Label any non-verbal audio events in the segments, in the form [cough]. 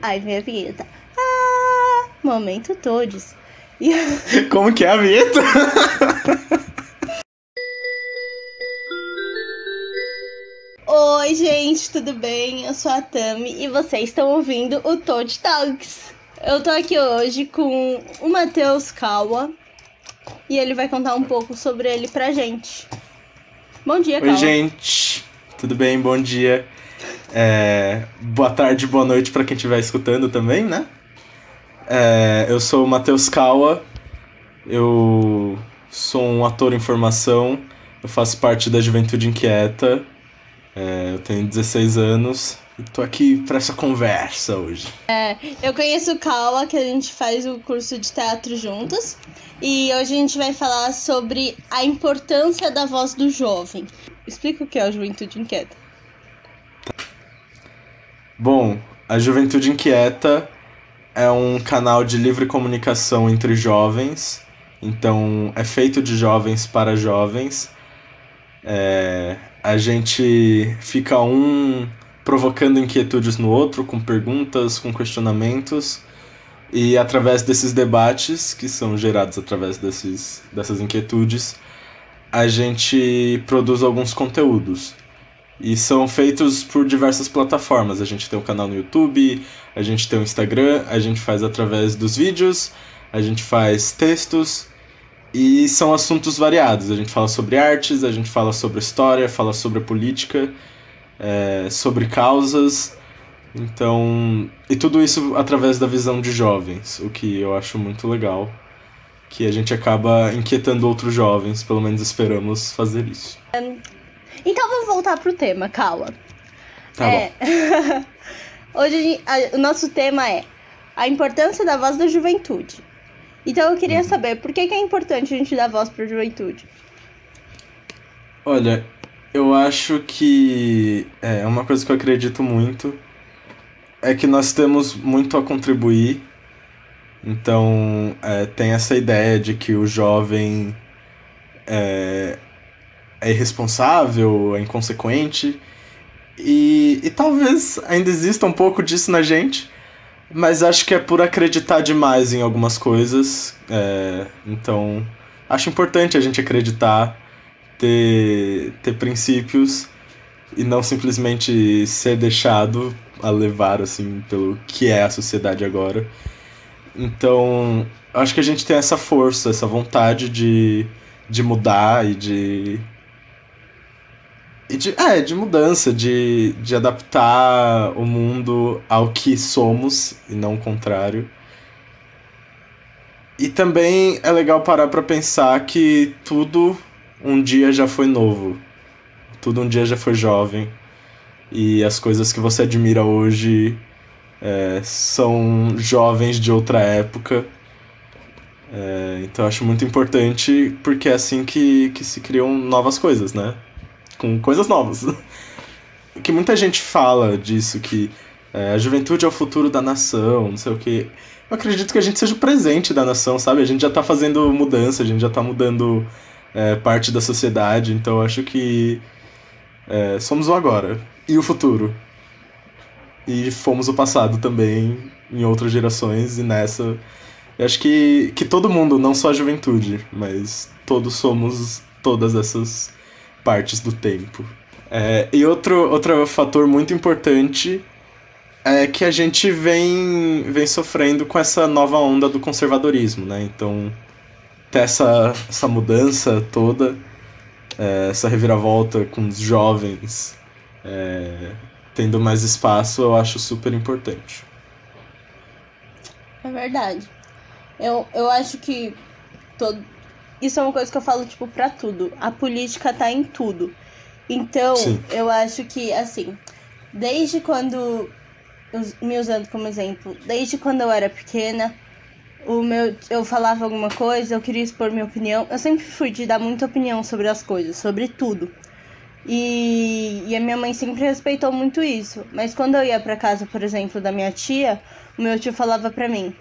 Ai, minha vinheta. Ah, momento todos. E... [laughs] Como que é a vinheta? [laughs] Oi, gente, tudo bem? Eu sou a Tami e vocês estão ouvindo o Toad Talks. Eu tô aqui hoje com o Matheus Kawa e ele vai contar um pouco sobre ele pra gente. Bom dia, Kawa. Oi, gente. Tudo bem? Bom dia. É, boa tarde, boa noite para quem estiver escutando também, né? É, eu sou o Matheus Kawa, eu sou um ator em formação, eu faço parte da Juventude Inquieta, é, eu tenho 16 anos e tô aqui para essa conversa hoje. É, eu conheço o Kawa, que a gente faz o curso de teatro juntos, e hoje a gente vai falar sobre a importância da voz do jovem. Explica o que é a Juventude Inquieta. Bom, a Juventude Inquieta é um canal de livre comunicação entre jovens. Então, é feito de jovens para jovens. É, a gente fica um provocando inquietudes no outro, com perguntas, com questionamentos. E através desses debates, que são gerados através desses, dessas inquietudes, a gente produz alguns conteúdos. E são feitos por diversas plataformas. A gente tem um canal no YouTube, a gente tem um Instagram, a gente faz através dos vídeos, a gente faz textos e são assuntos variados. A gente fala sobre artes, a gente fala sobre história, fala sobre política, é, sobre causas. Então, e tudo isso através da visão de jovens, o que eu acho muito legal. Que a gente acaba inquietando outros jovens, pelo menos esperamos fazer isso. Então vamos voltar pro tema, Kawa. Tá é... [laughs] Hoje a a- o nosso tema é a importância da voz da juventude. Então eu queria saber por que, que é importante a gente dar voz pra juventude. Olha, eu acho que é uma coisa que eu acredito muito é que nós temos muito a contribuir. Então, é, tem essa ideia de que o jovem é, é irresponsável, é inconsequente. E, e talvez ainda exista um pouco disso na gente, mas acho que é por acreditar demais em algumas coisas. é, então, acho importante a gente acreditar ter, ter princípios e não simplesmente ser deixado a levar assim pelo que é a sociedade agora. Então, acho que a gente tem essa força, essa vontade de, de mudar e de e de, é, de mudança, de, de adaptar o mundo ao que somos e não o contrário. E também é legal parar pra pensar que tudo um dia já foi novo. Tudo um dia já foi jovem. E as coisas que você admira hoje é, são jovens de outra época. É, então acho muito importante porque é assim que, que se criam novas coisas, né? Com coisas novas. [laughs] que muita gente fala disso, que é, a juventude é o futuro da nação, não sei o que. Eu acredito que a gente seja o presente da nação, sabe? A gente já tá fazendo mudança, a gente já tá mudando é, parte da sociedade, então acho que é, somos o agora e o futuro. E fomos o passado também em outras gerações e nessa. Eu acho que, que todo mundo, não só a juventude, mas todos somos todas essas partes do tempo. É, e outro, outro fator muito importante é que a gente vem, vem sofrendo com essa nova onda do conservadorismo, né? Então, ter essa, essa mudança toda, é, essa reviravolta com os jovens é, tendo mais espaço, eu acho super importante. É verdade. Eu, eu acho que todo... isso é uma coisa que eu falo, tipo, pra tudo. A política tá em tudo. Então, Sim. eu acho que, assim, desde quando. Me usando como exemplo, desde quando eu era pequena, o meu, eu falava alguma coisa, eu queria expor minha opinião. Eu sempre fui de dar muita opinião sobre as coisas, sobre tudo. E, e a minha mãe sempre respeitou muito isso. Mas quando eu ia pra casa, por exemplo, da minha tia, o meu tio falava pra mim: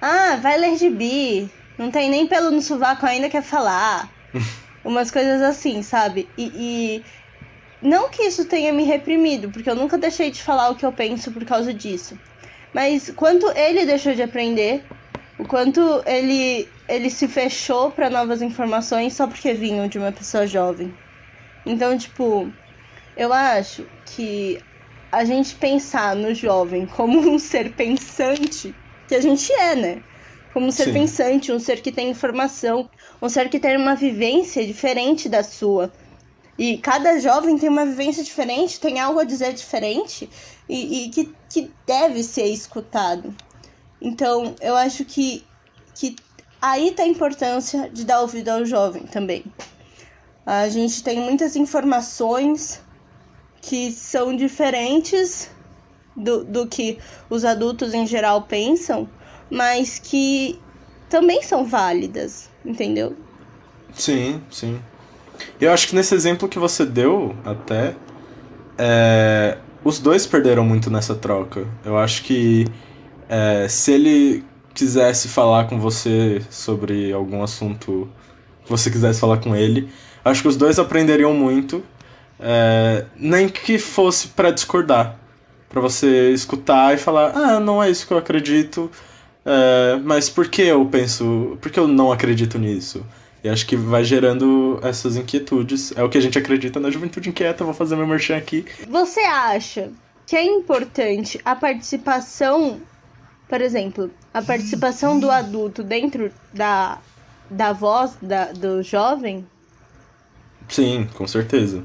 Ah, vai ler gibi. Não tem nem pelo no sovaco ainda quer falar. [laughs] Umas coisas assim, sabe? E, e não que isso tenha me reprimido, porque eu nunca deixei de falar o que eu penso por causa disso. mas quanto ele deixou de aprender, o quanto ele, ele se fechou para novas informações só porque vinham de uma pessoa jovem. Então, tipo, eu acho que a gente pensar no jovem como um [laughs] ser pensante, que a gente é, né? Como um ser Sim. pensante, um ser que tem informação, um ser que tem uma vivência diferente da sua. E cada jovem tem uma vivência diferente, tem algo a dizer diferente e, e que, que deve ser escutado. Então, eu acho que, que aí tá a importância de dar ouvido ao jovem também. A gente tem muitas informações que são diferentes do, do que os adultos em geral pensam, mas que também são válidas, entendeu? Sim, sim. Eu acho que nesse exemplo que você deu, até, é, os dois perderam muito nessa troca. Eu acho que é, se ele quisesse falar com você sobre algum assunto que você quisesse falar com ele, acho que os dois aprenderiam muito, é, nem que fosse para discordar, para você escutar e falar, ah, não é isso que eu acredito, é, mas por que eu penso, por que eu não acredito nisso? E acho que vai gerando essas inquietudes. É o que a gente acredita na juventude inquieta. Vou fazer meu merchan aqui. Você acha que é importante a participação, por exemplo, a participação do adulto dentro da, da voz da, do jovem? Sim, com certeza.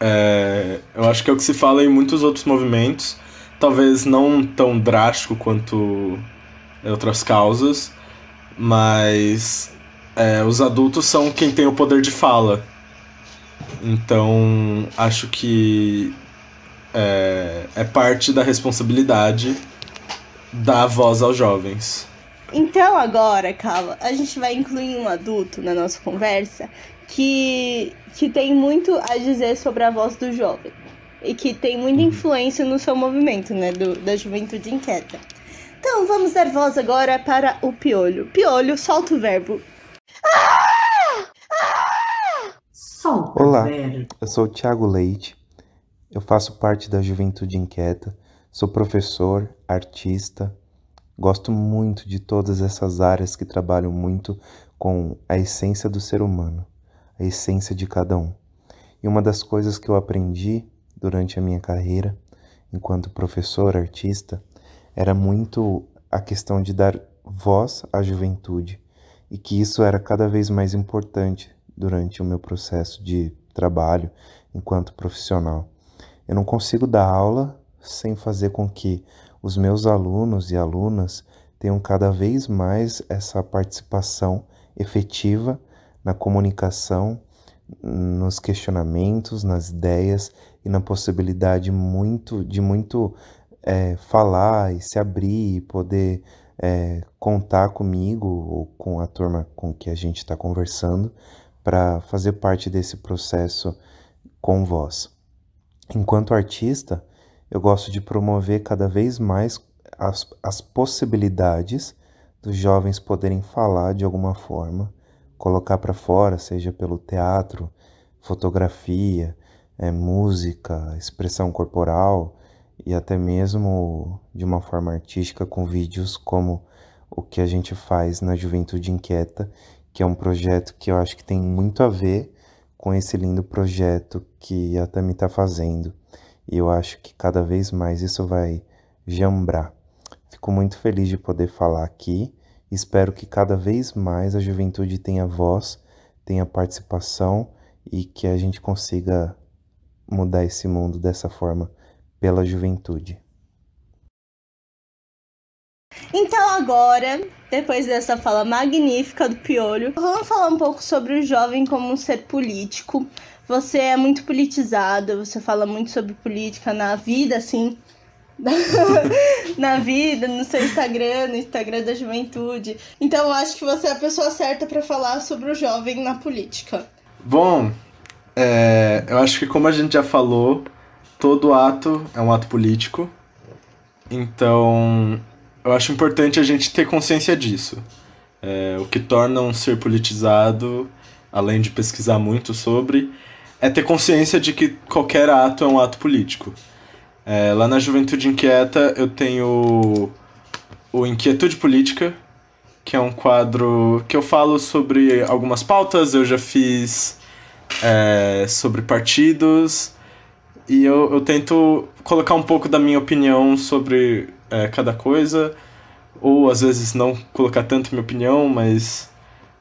É, eu acho que é o que se fala em muitos outros movimentos, talvez não tão drástico quanto outras causas, mas é, os adultos são quem tem o poder de fala. Então, acho que é, é parte da responsabilidade dar voz aos jovens. Então, agora, Carla, a gente vai incluir um adulto na nossa conversa que, que tem muito a dizer sobre a voz do jovem e que tem muita uhum. influência no seu movimento, né, do, da juventude inquieta. Então, vamos dar voz agora para o Piolho. Piolho, solta o verbo. Olá, eu sou o Thiago Leite, eu faço parte da Juventude Inquieta, sou professor, artista, gosto muito de todas essas áreas que trabalham muito com a essência do ser humano, a essência de cada um. E uma das coisas que eu aprendi durante a minha carreira enquanto professor, artista, era muito a questão de dar voz à juventude e que isso era cada vez mais importante durante o meu processo de trabalho enquanto profissional. Eu não consigo dar aula sem fazer com que os meus alunos e alunas tenham cada vez mais essa participação efetiva na comunicação, nos questionamentos, nas ideias e na possibilidade muito de muito é, falar e se abrir e poder é, contar comigo ou com a turma com que a gente está conversando para fazer parte desse processo com vós. Enquanto artista, eu gosto de promover cada vez mais as, as possibilidades dos jovens poderem falar de alguma forma, colocar para fora, seja pelo teatro, fotografia, é, música, expressão corporal e até mesmo de uma forma artística com vídeos como o que a gente faz na Juventude Inquieta que é um projeto que eu acho que tem muito a ver com esse lindo projeto que a Tami está fazendo. E eu acho que cada vez mais isso vai jambrar. Fico muito feliz de poder falar aqui. Espero que cada vez mais a juventude tenha voz, tenha participação e que a gente consiga mudar esse mundo dessa forma pela juventude. Então agora, depois dessa fala magnífica do Piolho, vamos falar um pouco sobre o jovem como um ser político. Você é muito politizado, você fala muito sobre política na vida, assim, [laughs] na vida, no seu Instagram, no Instagram da juventude. Então eu acho que você é a pessoa certa para falar sobre o jovem na política. Bom, é, eu acho que como a gente já falou, todo ato é um ato político. Então, eu acho importante a gente ter consciência disso. É, o que torna um ser politizado, além de pesquisar muito sobre, é ter consciência de que qualquer ato é um ato político. É, lá na Juventude Inquieta eu tenho o Inquietude Política, que é um quadro que eu falo sobre algumas pautas. Eu já fiz é, sobre partidos e eu, eu tento colocar um pouco da minha opinião sobre é, cada coisa, ou às vezes não colocar tanto minha opinião, mas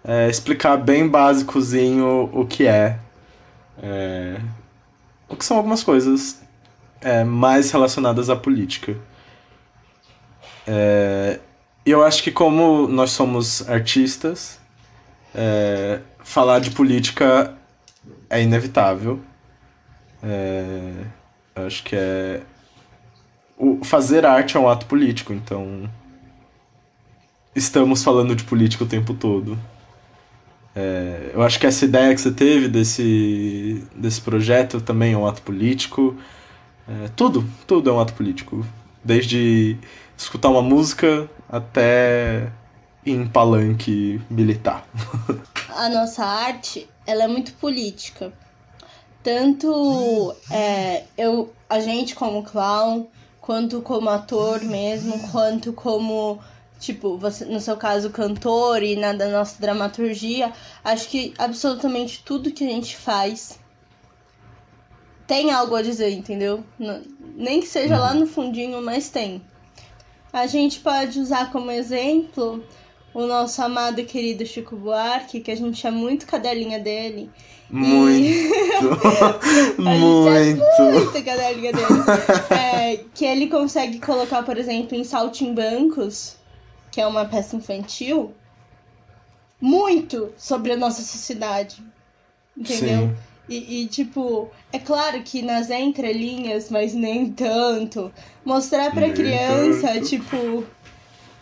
é, explicar bem básicozinho o que é, é, o que são algumas coisas é, mais relacionadas à política. É, eu acho que como nós somos artistas, é, falar de política é inevitável. É, acho que é. O, fazer arte é um ato político, então. Estamos falando de política o tempo todo. É, eu acho que essa ideia que você teve desse, desse projeto também é um ato político. É, tudo, tudo é um ato político. Desde escutar uma música até em palanque militar. [laughs] A nossa arte, ela é muito política. Tanto é, eu, a gente como clown, quanto como ator mesmo, quanto como, tipo, você, no seu caso, cantor e na da nossa dramaturgia, acho que absolutamente tudo que a gente faz tem algo a dizer, entendeu? Nem que seja lá no fundinho, mas tem. A gente pode usar como exemplo o nosso amado e querido Chico Buarque, que a gente é muito cadelinha dele. Muito! [laughs] E... muito! É muito cadelinha dele. é, que ele consegue colocar, por exemplo, em Saltimbancos, que é uma peça infantil, muito sobre a nossa sociedade. Entendeu? Sim. E, e, tipo, é claro que nas entrelinhas, mas nem tanto. Mostrar pra nem criança, tanto. tipo,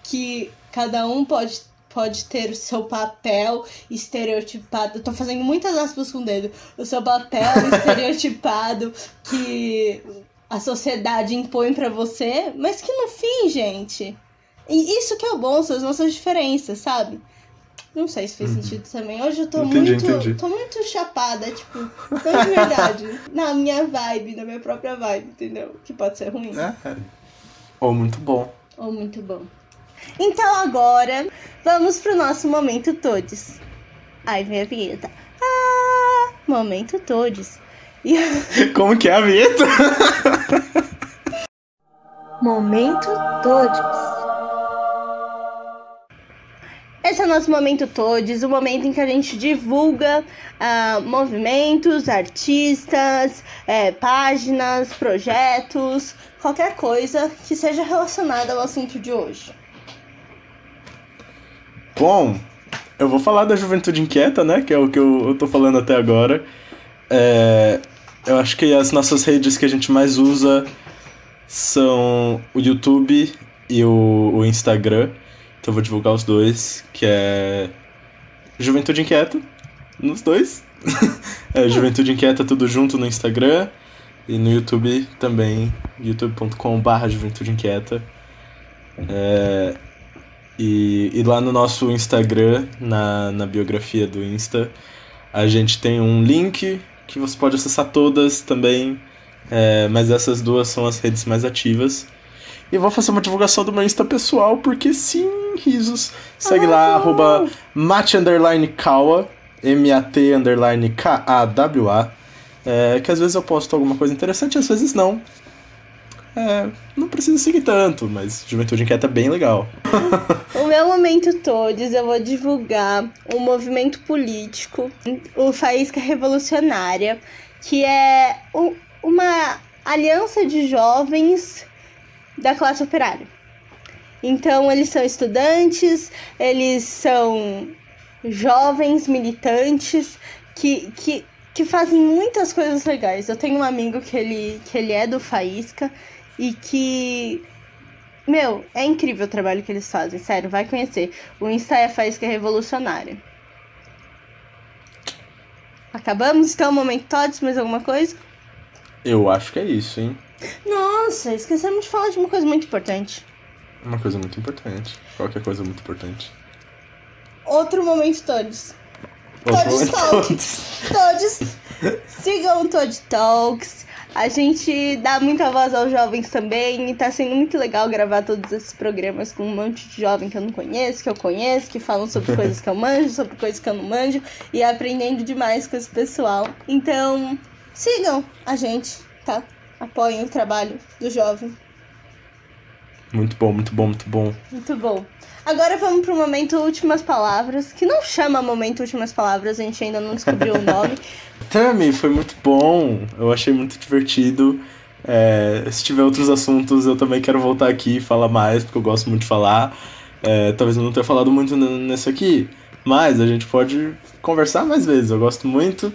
que cada um pode, pode ter o seu papel estereotipado. Eu tô fazendo muitas aspas com o dedo. O seu papel [laughs] estereotipado que a sociedade impõe para você, mas que no fim, gente. E isso que é o bom, são as nossas diferenças, sabe? Não sei se fez uhum. sentido também. Hoje eu tô entendi, muito. Entendi. tô muito chapada, tipo, de verdade. [laughs] na minha vibe, na minha própria vibe, entendeu? Que pode ser ruim. É. Ou muito bom. Ou muito bom. Então agora, vamos pro nosso momento todos. Ai, minha vinheta. Ah, momento todos. E... [laughs] Como que é a vinheta? [laughs] momento todos. Esse é o nosso momento todos, o momento em que a gente divulga uh, movimentos, artistas, é, páginas, projetos, qualquer coisa que seja relacionada ao assunto de hoje. Bom, eu vou falar da Juventude Inquieta, né? Que é o que eu, eu tô falando até agora. É, eu acho que as nossas redes que a gente mais usa são o YouTube e o, o Instagram. Então eu vou divulgar os dois, que é Juventude Inquieta, nos dois. [laughs] é Juventude Inquieta tudo junto no Instagram e no YouTube também, youtube.com.br Juventude Inquieta. É, e, e lá no nosso Instagram, na, na biografia do Insta, a gente tem um link que você pode acessar todas também, é, mas essas duas são as redes mais ativas. E vou fazer uma divulgação do meu Insta pessoal, porque sim, risos. Segue ah, lá, arroba mate underline kawa, M-A-T underline K-A-W-A. É, que às vezes eu posto alguma coisa interessante, às vezes não. É, não precisa seguir tanto, mas Juventude Inquieta é bem legal. o meu momento todos, eu vou divulgar um movimento político, o Faísca Revolucionária, que é uma aliança de jovens da classe operária. Então, eles são estudantes, eles são jovens militantes que, que, que fazem muitas coisas legais. Eu tenho um amigo que ele, que ele é do Faísca e que. Meu, é incrível o trabalho que eles fazem, sério, vai conhecer. O Insta é Faísca Revolucionária. Acabamos então, momento todos, mais alguma coisa? Eu acho que é isso, hein? Nossa, esquecemos de falar de uma coisa muito importante. Uma coisa muito importante. Qualquer coisa muito importante. Outro momento todos. Todos Talks. Todos. Sigam o Todd Talks. A gente dá muita voz aos jovens também e tá sendo muito legal gravar todos esses programas com um monte de jovem que eu não conheço, que eu conheço, que falam sobre [laughs] coisas que eu manjo, sobre coisas que eu não manjo e aprendendo demais com esse pessoal. Então, sigam a gente, tá? Apoiem o trabalho do jovem. Muito bom, muito bom, muito bom. Muito bom. Agora vamos pro momento Últimas Palavras, que não chama momento Últimas Palavras, a gente ainda não descobriu o nome. [laughs] Tami, foi muito bom. Eu achei muito divertido. É, se tiver outros assuntos, eu também quero voltar aqui e falar mais, porque eu gosto muito de falar. É, talvez eu não tenha falado muito nesse aqui, mas a gente pode conversar mais vezes. Eu gosto muito.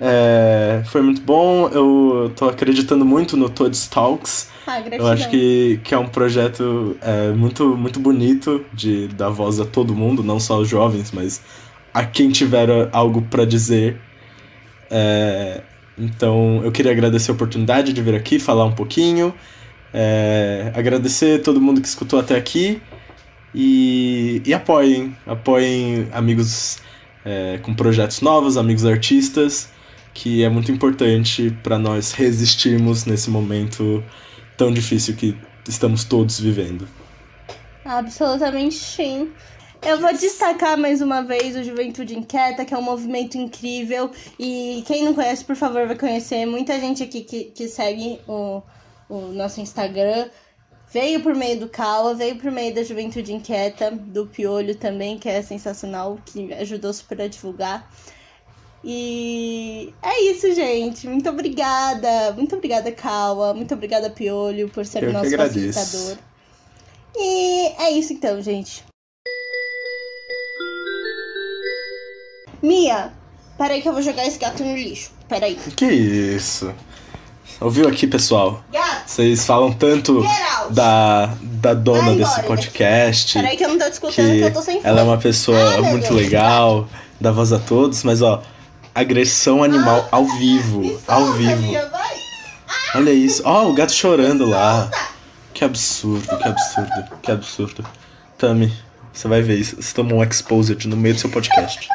É, foi muito bom. Eu tô acreditando muito no Toad's Talks. [laughs] Ah, Eu acho que, que é um projeto é, muito, muito bonito de dar voz a todo mundo, não só aos jovens, mas a quem tiver algo para dizer. É, então eu queria agradecer a oportunidade de vir aqui falar um pouquinho. É, agradecer todo mundo que escutou até aqui. E, e apoiem, apoiem amigos é, com projetos novos, amigos artistas, que é muito importante para nós resistirmos nesse momento tão difícil que estamos todos vivendo. Absolutamente sim. Eu vou destacar mais uma vez o Juventude Inquieta, que é um movimento incrível. E quem não conhece, por favor, vai conhecer. Muita gente aqui que, que segue o, o nosso Instagram veio por meio do Cala, veio por meio da Juventude Inquieta, do Piolho também, que é sensacional, que ajudou super a divulgar. E é isso, gente. Muito obrigada. Muito obrigada, Kawa. Muito obrigada, Piolho, por ser Eu o nosso facilitador. E é isso então, gente. Mia, peraí que eu vou jogar esse gato no lixo. Peraí. Que isso? Ouviu aqui, pessoal? Gato, Vocês falam tanto da, da dona desse embora podcast. Peraí que eu não tô discutindo que, que eu tô sem fome. ela é uma pessoa Ah, muito Deus. legal, dá voz a todos, mas ó, agressão animal ao vivo, ao vivo. Olha isso, ó, o gato chorando lá. Solta. Que absurdo, que absurdo, que absurdo. Tami, você vai ver isso, você tomou um exposed no meio do seu podcast.